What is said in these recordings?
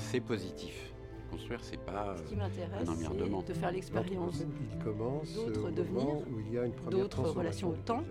construire, c'est positif. Construire, c'est pas Ce qui euh, m'intéresse, un emmerdement. c'est de faire l'expérience L'Anthropocène, il commence d'autres au devenirs, moment où il y a une première d'autres transformation relations au temps.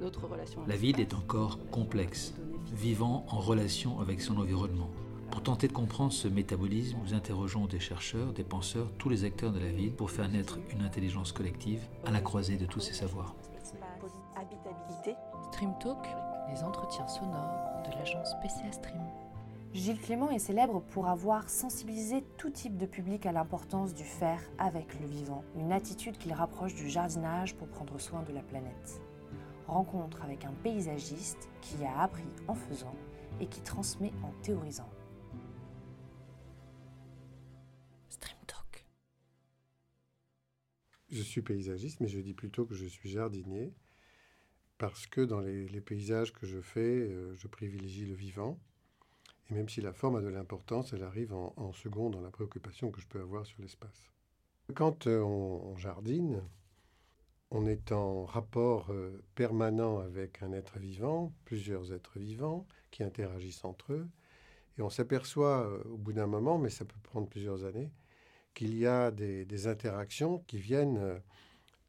d'autres relations. à La ville est encore complexe, vivant en relation avec son environnement. Pour tenter de comprendre ce métabolisme, nous interrogeons des chercheurs, des penseurs, tous les acteurs de la ville pour faire naître une intelligence collective à la croisée de tous ces savoirs. habitabilité. Stream Talk, les entretiens sonores de l'agence PCA Stream. Gilles Clément est célèbre pour avoir sensibilisé tout type de public à l'importance du faire avec le vivant, une attitude qu'il rapproche du jardinage pour prendre soin de la planète. Rencontre avec un paysagiste qui a appris en faisant et qui transmet en théorisant. Stream Talk. Je suis paysagiste, mais je dis plutôt que je suis jardinier, parce que dans les, les paysages que je fais, euh, je privilégie le vivant. Et même si la forme a de l'importance, elle arrive en, en second dans la préoccupation que je peux avoir sur l'espace. Quand euh, on, jardine, on est en rapport euh, permanent avec un être vivant, plusieurs êtres vivants qui interagissent entre eux. Et on s'aperçoit euh, au bout d'un moment, mais ça peut prendre plusieurs années, qu'il y a des, interactions qui viennent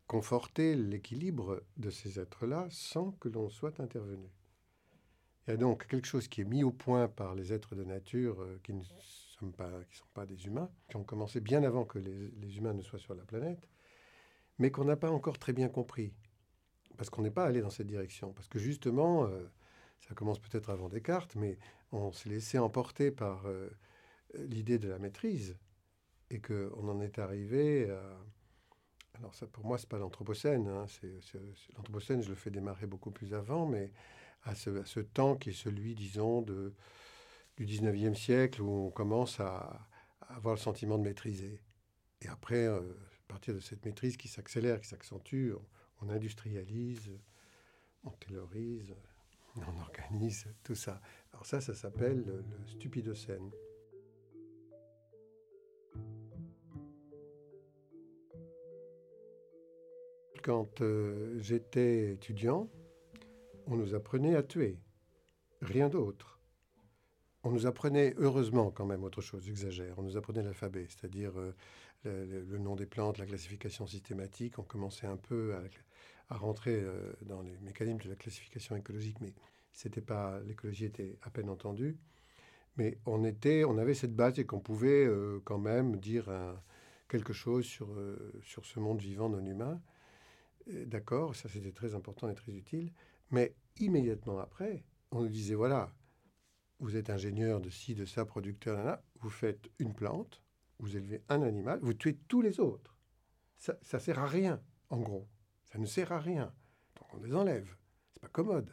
conforter l'équilibre de ces êtres-là sans que l'on soit intervenu. Il y a donc quelque chose qui est mis au point par les êtres de nature euh, qui ne sont pas, qui sont pas des humains, qui ont commencé bien avant que les, les humains ne soient sur la planète, mais qu'on n'a pas encore très bien compris. Parce qu'on n'est pas allé dans cette direction. Parce que justement, euh, ça commence peut-être avant Descartes, mais on s'est laissé emporter par euh, l'idée de la maîtrise et qu'on en est arrivé à... Alors ça, pour moi, c'est pas l'Anthropocène. hein, c'est- L'Anthropocène, je le fais démarrer beaucoup plus avant, mais à ce, temps qui est celui, disons, du 19e siècle, où on commence à, avoir le sentiment de maîtriser. Et après, euh, à partir de cette maîtrise qui s'accélère, qui s'accentue, on, on industrialise, on taylorise, on organise, tout ça. Alors ça, ça s'appelle le, le stupidocène. Quand euh, j'étais étudiant, on nous apprenait à tuer, rien d'autre. On nous apprenait, heureusement quand même, autre chose, j'exagère, on nous apprenait l'alphabet, c'est-à-dire euh, le, nom des plantes, la classification systématique. On commençait un peu à, rentrer euh, dans les mécanismes de la classification écologique, mais c'était pas, l'écologie était à peine entendue. Mais on, était, on avait cette base et qu'on pouvait euh, quand même dire quelque chose sur, sur ce monde vivant non humain. D'accord, ça c'était très important et très utile. Mais immédiatement après, on nous disait voilà, vous êtes ingénieur de ci, de ça, producteur, là, vous faites une plante, vous élevez un animal, vous tuez tous les autres. Ça, ça sert à rien, en gros. Ça ne sert à rien. Donc on les enlève. C'est pas commode.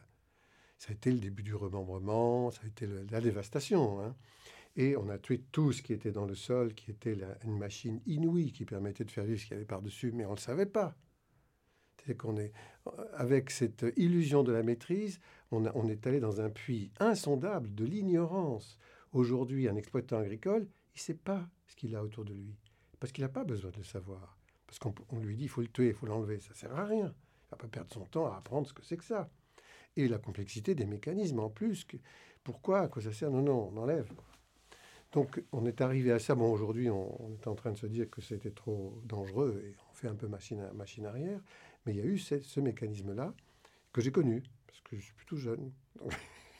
Ça a été le début du remembrement, ça a été la dévastation. hein. Et on a tué tout ce qui était dans le sol, qui était une machine inouïe qui permettait de faire vivre ce qu'il y avait par-dessus, mais on ne le savait pas. C'est qu'on est, avec cette illusion de la maîtrise, on, est allé dans un puits insondable de l'ignorance. Aujourd'hui, un exploitant agricole, il ne sait pas ce qu'il a autour de lui, parce qu'il n'a pas besoin de le savoir. Parce qu'on on lui dit, il faut le tuer, il faut l'enlever, ça ne sert à rien. Il ne va pas perdre son temps à apprendre ce que c'est que ça. Et la complexité des mécanismes en plus. que- pourquoi À quoi ça sert? Non, non, on enlève. Donc on est arrivé à ça. Bon, aujourd'hui, on, on est en train de se dire que c'était trop dangereux et on fait un peu machine, machine arrière. Mais il y a eu ce, mécanisme-là que j'ai connu, parce que je suis plutôt jeune.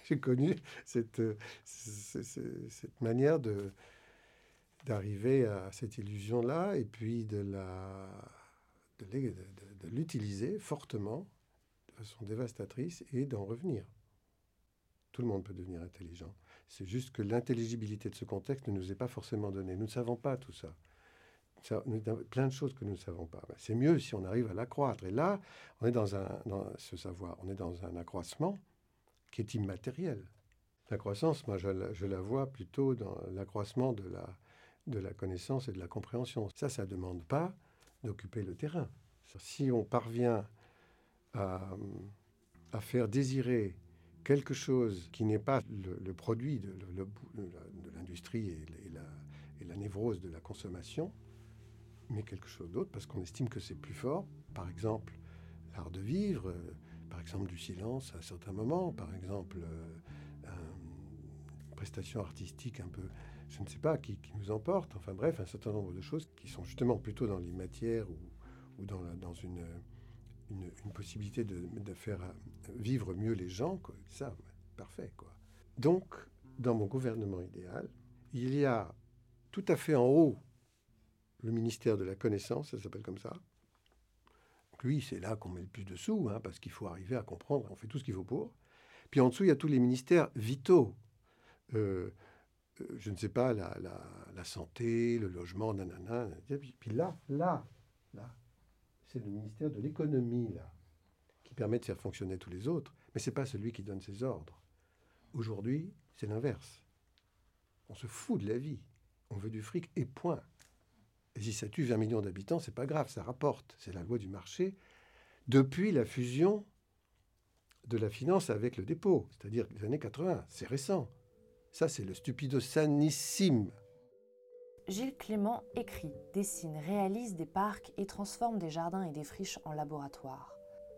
J'ai connu cette, euh, c- c- cette manière de d'arriver à cette illusion-là et puis de la de l'utiliser fortement de façon dévastatrice et d'en revenir. Tout le monde peut devenir intelligent. C'est juste que l'intelligibilité de ce contexte ne nous est pas forcément donnée. Nous ne savons pas tout ça. Ça, nous plein de choses que nous ne savons pas. C'est mieux si on arrive à l'accroître. Et là, on est dans, un, dans savoir, on est dans un accroissement qui est immatériel. La croissance, moi, je la, vois plutôt dans l'accroissement de la, de la connaissance et de la compréhension. Ça, ça ne demande pas d'occuper le terrain. Si on parvient à, à faire désirer quelque chose qui n'est pas le, produit de, l'industrie et la névrose de la consommation, mais quelque chose d'autre, parce qu'on estime que c'est plus fort. Par exemple, l'art de vivre, euh, par exemple du silence à certains moments, par exemple euh, un- une prestation artistique un peu je ne sais pas qui, qui, nous emporte. Enfin bref, un certain nombre de choses qui sont justement plutôt dans les matières ou, ou dans, dans une, une, possibilité de, de, faire vivre mieux les gens. Quoi. Ça, parfait. Quoi. Donc, dans mon gouvernement idéal, il y a tout à fait en haut le ministère de la connaissance, ça s'appelle comme ça. Lui, c'est là qu'on met le plus de sous, hein, parce qu'il faut arriver à comprendre, on fait tout ce qu'il faut pour. Puis en dessous, il y a tous les ministères vitaux. Euh, euh, je ne sais pas, la, la, la, santé, le logement, nanana. Puis là, là, là, c'est le ministère de l'économie, là, qui permet de faire fonctionner tous les autres. Mais ce n'est pas celui qui donne ses ordres. Aujourd'hui, c'est l'inverse. On se fout de la vie. On veut du fric et point. Si ça tue 20 millions d'habitants, c'est pas grave, ça rapporte. C'est la loi du marché. Depuis la fusion de la finance avec le dépôt, c'est-à-dire les années 80, c'est récent. Ça, c'est le stupido sanissime. Gilles Clément écrit, dessine, réalise des parcs et transforme des jardins et des friches en laboratoires.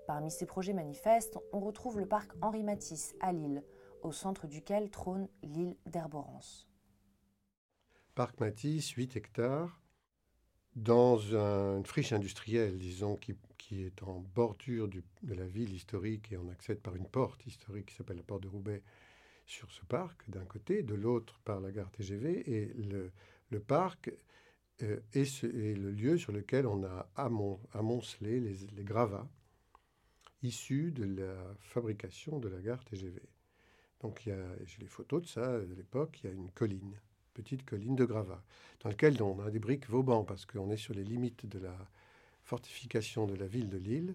Parmi ses projets manifestes, on retrouve le parc Henri Matisse à Lille, au centre duquel trône l'île d'Herborance. Parc Matisse, 8 hectares, dans un, une friche industrielle, disons, qui, qui est en bordure du, de la ville historique et on accède par une porte historique qui s'appelle la porte de Roubaix sur ce parc d'un côté, de l'autre par la gare TGV et le, parc euh, est, le lieu sur lequel on a amon, amoncelé les, gravats issus de la fabrication de la gare TGV. Donc j'ai les photos de ça de l'époque, il y a une colline petite colline de gravats, dans laquelle on a des briques Vauban, parce qu'on est sur les limites de la fortification de la ville de Lille.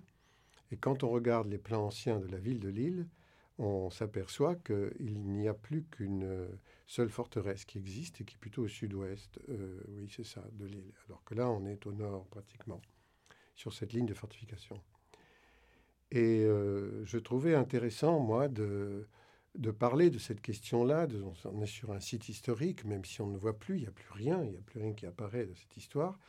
Et quand on regarde les plans anciens de la ville de Lille, on s'aperçoit qu'il n'y a plus qu'une seule forteresse qui existe et qui est plutôt au sud-ouest, euh, oui c'est ça, de Lille. Alors que là, on est au nord pratiquement, sur cette ligne de fortification. Et euh, je trouvais intéressant, moi, de, de parler de cette question-là. On est sur un site historique, même si on ne voit plus, il n'y a plus rien, il n'y a plus rien qui apparaît de cette histoire.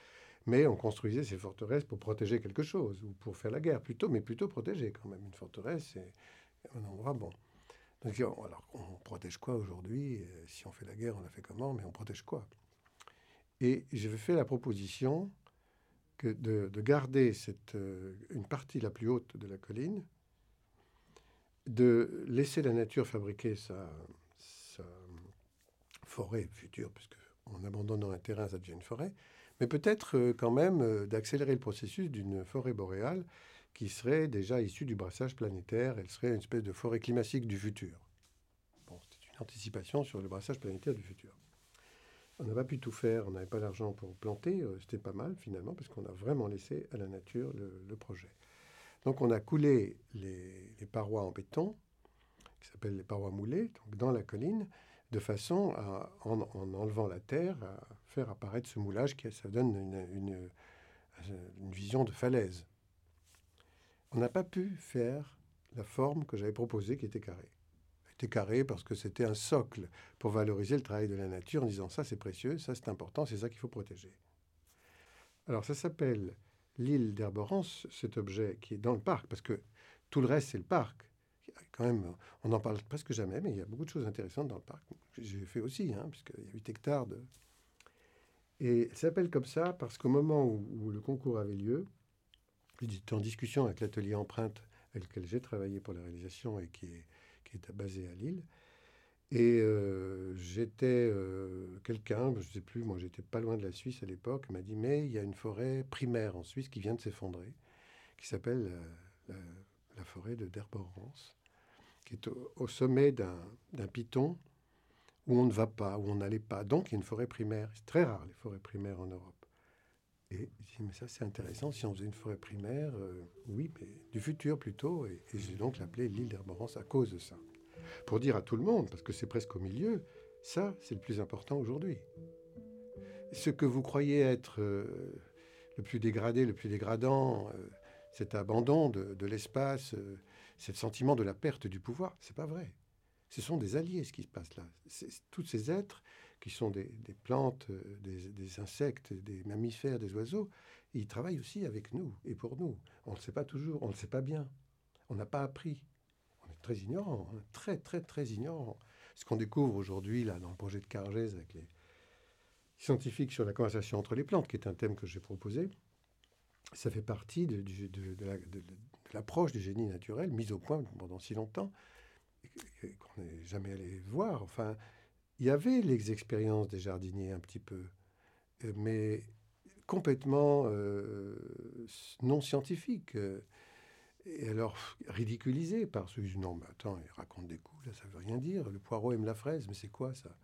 Mais on construisait ces forteresses pour protéger quelque chose, ou pour faire la guerre, plutôt, mais plutôt protéger quand même. Une forteresse, c'est un endroit bon. Alors, on protège quoi aujourd'hui Si on fait la guerre, on la fait comment Mais on protège quoi? Et je fait la proposition que de, de garder cette, euh, une partie la plus haute de la colline, de laisser la nature fabriquer sa, forêt future, puisque en abandonnant un terrain, ça devient une forêt, mais peut-être euh, quand même euh, d'accélérer le processus d'une forêt boréale qui serait déjà issue du brassage planétaire. Elle serait une espèce de forêt climatique du futur. Bon, c'est une anticipation sur le brassage planétaire du futur. On n'a pas pu tout faire, on n'avait pas l'argent pour planter, euh, c'était pas mal finalement, parce qu'on a vraiment laissé à la nature le projet. Donc on a coulé les, parois en béton, qui s'appellent les parois moulées, dans la colline, de façon à, en, en, enlevant la terre, à faire apparaître ce moulage qui ça donne une, une, une vision de falaise. On n'a pas pu faire la forme que j'avais proposée qui était carrée. Elle était carrée parce que c'était un socle pour valoriser le travail de la nature en disant ça c'est précieux, ça c'est important, c'est ça qu'il faut protéger. Alors ça s'appelle l'île d'Herborance, cet objet qui est dans le parc, parce que tout le reste, c'est le parc. Quand même, on n'en parle presque jamais, mais il y a beaucoup de choses intéressantes dans le parc. J'ai fait aussi, hein, puisqu'il y a 8 hectares de... Et elle s'appelle comme ça parce qu'au moment où, le concours avait lieu, j'étais en discussion avec l'atelier Empreinte, avec lequel j'ai travaillé pour la réalisation et qui qui est basé à Lille. Et j'étais quelqu'un, je ne sais plus, moi j'étais pas loin de la Suisse à l'époque, m'a dit mais il y a une forêt primaire en Suisse qui vient de s'effondrer, qui s'appelle la, forêt de Derborance, qui est au, sommet d'un piton où on ne va pas, où on n'allait pas. Donc il y a une forêt primaire. C'est très rare les forêts primaires en Europe. Et je dis mais ça c'est intéressant si on faisait une forêt primaire, oui, mais du futur plutôt. Et, et j'ai donc l'appelé l'île d'Herborance à cause de ça pour dire à tout le monde, parce que c'est presque au milieu, ça, c'est le plus important aujourd'hui. Ce que vous croyez être euh, le plus dégradé, le plus dégradant, euh, cet abandon de, l'espace, euh, ce sentiment de la perte du pouvoir, c'est pas vrai. Ce sont des alliés, ce qui se passe là. Tous ces êtres qui sont des, plantes, des, des, insectes, des mammifères, des oiseaux, ils travaillent aussi avec nous et pour nous. On ne le sait pas toujours, on ne le sait pas bien. On n'a pas appris très ignorant, hein, très très très ignorant. Ce qu'on découvre aujourd'hui là dans le projet de Cargès avec les, scientifique sur la conversation entre les plantes, qui est un thème que j'ai proposé, ça fait partie de, l'approche du génie naturel mise au point pendant si longtemps qu'on n'est jamais allé voir. Enfin, il y avait les expériences des jardiniers un petit peu, euh, mais complètement euh, non scientifiques. Et alors, ridiculisées par ceux qui disent non, mais attends, il raconte des coups, là, ça veut rien dire. Le poireau aime la fraise, mais c'est quoi ça?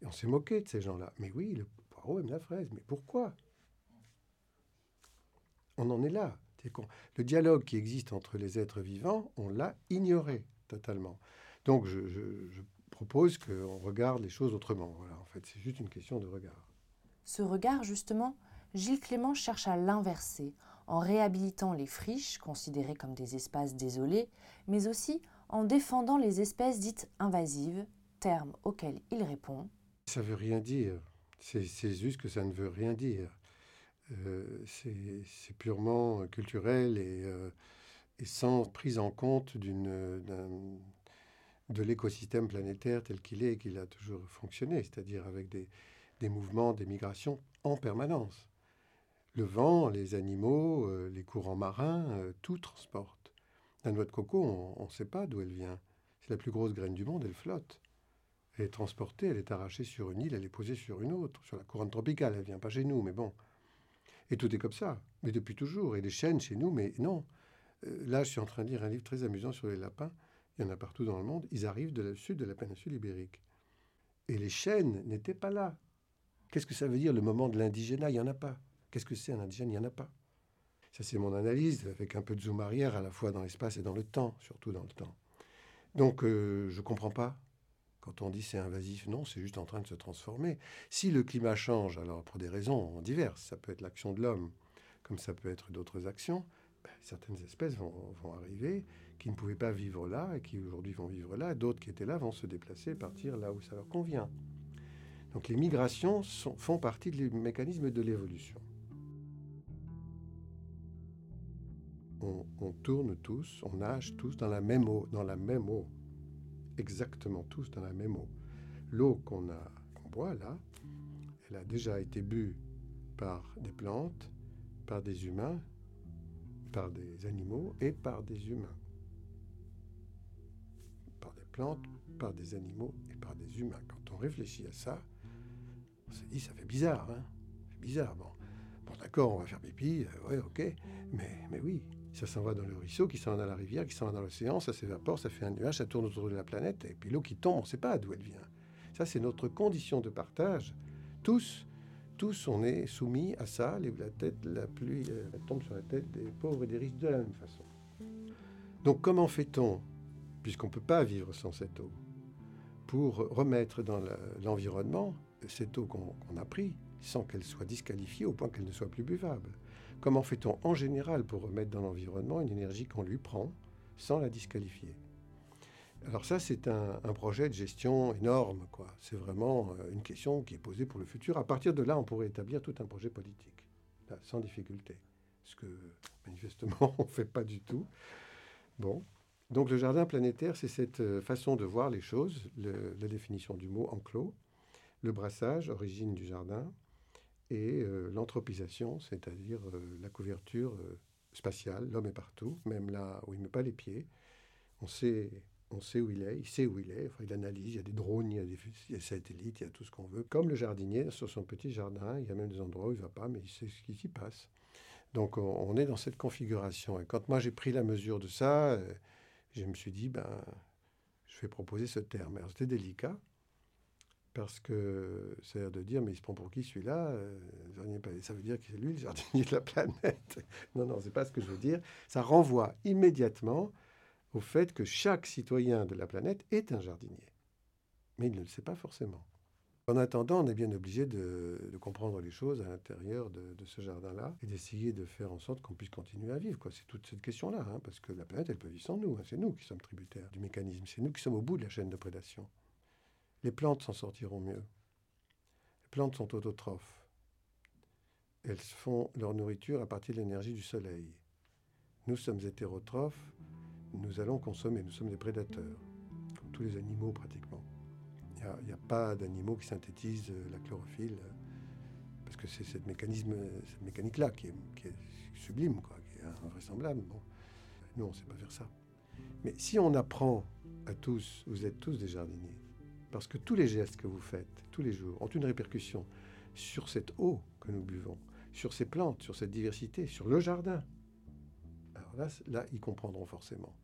Et on s'est moqué de ces gens-là. Mais oui, le poireau aime la fraise, mais pourquoi? On en est là. Le dialogue qui existe entre les êtres vivants, on l'a ignoré totalement. Donc, je, propose qu'on regarde les choses autrement. Voilà, en fait, c'est juste une question de regard. Ce regard, justement, Gilles Clément cherche à l'inverser en réhabilitant les friches, considérées comme des espaces désolés, mais aussi en défendant les espèces dites invasives, terme auquel il répond. Ça veut rien dire. C'est juste que ça ne veut rien dire. Euh, c'est purement culturel et, euh, et, sans prise en compte de l'écosystème planétaire tel qu'il est et qu'il a toujours fonctionné, c'est-à-dire avec des, des, mouvements, des migrations en permanence. Le vent, les animaux, euh, les courants marins, euh, tout transporte. La noix de coco, on ne sait pas d'où elle vient. C'est la plus grosse graine du monde, elle flotte. Elle est transportée, elle est arrachée sur une île, elle est posée sur une autre, sur la couronne tropicale. Elle vient pas chez nous, mais bon. Et tout est comme ça, mais depuis toujours. Et les chênes chez nous, mais non. Euh, là, je suis en train de lire un livre très amusant sur les lapins il y en a partout dans le monde, ils arrivent de la sud de la péninsule ibérique. Et les chênes n'étaient pas là. Qu'est-ce que ça veut dire le moment de l'indigénat? Il n'y en a pas. Qu'est-ce que c'est un indigène? Il n'y en a pas. Ça, c'est mon analyse, avec un peu de zoom arrière, à la fois dans l'espace et dans le temps, surtout dans le temps. Donc, euh, je ne comprends pas. Quand on dit c'est invasif, non, c'est juste en train de se transformer. Si le climat change, alors pour des raisons diverses, ça peut être l'action de l'homme, comme ça peut être d'autres actions, ben, certaines espèces vont, arriver qui ne pouvaient pas vivre là et qui aujourd'hui vont vivre là, d'autres qui étaient là vont se déplacer, partir là où ça leur convient. Donc les migrations font partie du mécanisme de l'évolution. On, tourne tous, on nage tous dans la même eau, dans la même eau, exactement tous dans la même eau. L'eau qu'on qu'on boit là, elle a déjà été bue par des plantes, par des humains, par des animaux et par des humains plantes, par des animaux et par des humains. Quand on réfléchit à ça, on se dit, ça fait bizarre, hein C'est bizarre, bon. Bon, d'accord, on va faire pipi, euh, ouais, ok, mais, mais oui, ça s'en va dans le ruisseau, qui s'en va dans la rivière, qui s'en va dans l'océan, ça s'évapore, ça fait un nuage, ça tourne autour de la planète, et puis l'eau qui tombe, on ne sait pas d'où elle vient. Ça, c'est notre condition de partage. Tous, tous, on est soumis à ça. La tête, la pluie euh, tombe sur la tête des pauvres et des riches de la même façon. Donc, comment fait-on puisqu'on ne peut pas vivre sans cette eau, pour remettre dans l'environnement cette eau qu'on a prise sans qu'elle soit disqualifiée au point qu'elle ne soit plus buvable? Comment fait-on en général pour remettre dans l'environnement une énergie qu'on lui prend sans la disqualifier? Alors ça, c'est un, projet de gestion énorme. quoi. C'est vraiment euh, une question qui est posée pour le futur. À partir de là, on pourrait établir tout un projet politique, sans difficulté. Ce que, manifestement, on ne fait pas du tout. Bon, donc le jardin planétaire, c'est cette euh, façon de voir les choses, la définition du mot enclos, le brassage, origine du jardin, et euh, l'anthropisation, c'est-à-dire euh, la couverture spatiale, l'homme est partout, même là où il ne met pas les pieds. On sait, on sait où il est, il sait où il est, il analyse, il y a des drones, il y a des, satellites, il y a tout ce qu'on veut. Comme le jardinier, sur son petit jardin, il y a même des endroits où il ne va pas, mais il sait ce qui s'y passe. Donc on, est dans cette configuration. Et quand moi j'ai pris la mesure de ça, je me suis dit, ben, je vais proposer ce terme. C'était délicat, parce que a l'air de dire, mais il se prend pour qui celui-là euh, Ça veut dire que c'est lui le jardinier de la planète. non, non, c'est pas ce que je veux dire. Ça renvoie immédiatement au fait que chaque citoyen de la planète est un jardinier. Mais il ne le sait pas forcément. En attendant, on est bien obligé de, comprendre les choses à l'intérieur de, ce jardin-là et d'essayer de faire en sorte qu'on puisse continuer à vivre. C'est toute cette question-là, hein, parce que la planète, elle peut vivre sans nous. Hein. c'est nous qui sommes tributaires du mécanisme. C'est nous qui sommes au bout de la chaîne de prédation. Les plantes s'en sortiront mieux. Les plantes sont autotrophes. Elles font leur nourriture à partir de l'énergie du soleil. Nous sommes hétérotrophes. Nous allons consommer. Nous sommes des prédateurs, comme tous les animaux pratiquement. Il n'y a, pas d'animaux qui synthétisent euh, la chlorophylle. Parce que c'est cette, mécanisme, cette mécanique-là qui est, qui est sublime, quoi, qui est invraisemblable. Bon. Nous, on ne sait pas faire ça. Mais si on apprend à tous, vous êtes tous des jardiniers, parce que tous les gestes que vous faites tous les jours ont une répercussion sur cette eau que nous buvons, sur ces plantes, sur cette diversité, sur le jardin. Alors là, là ils comprendront forcément.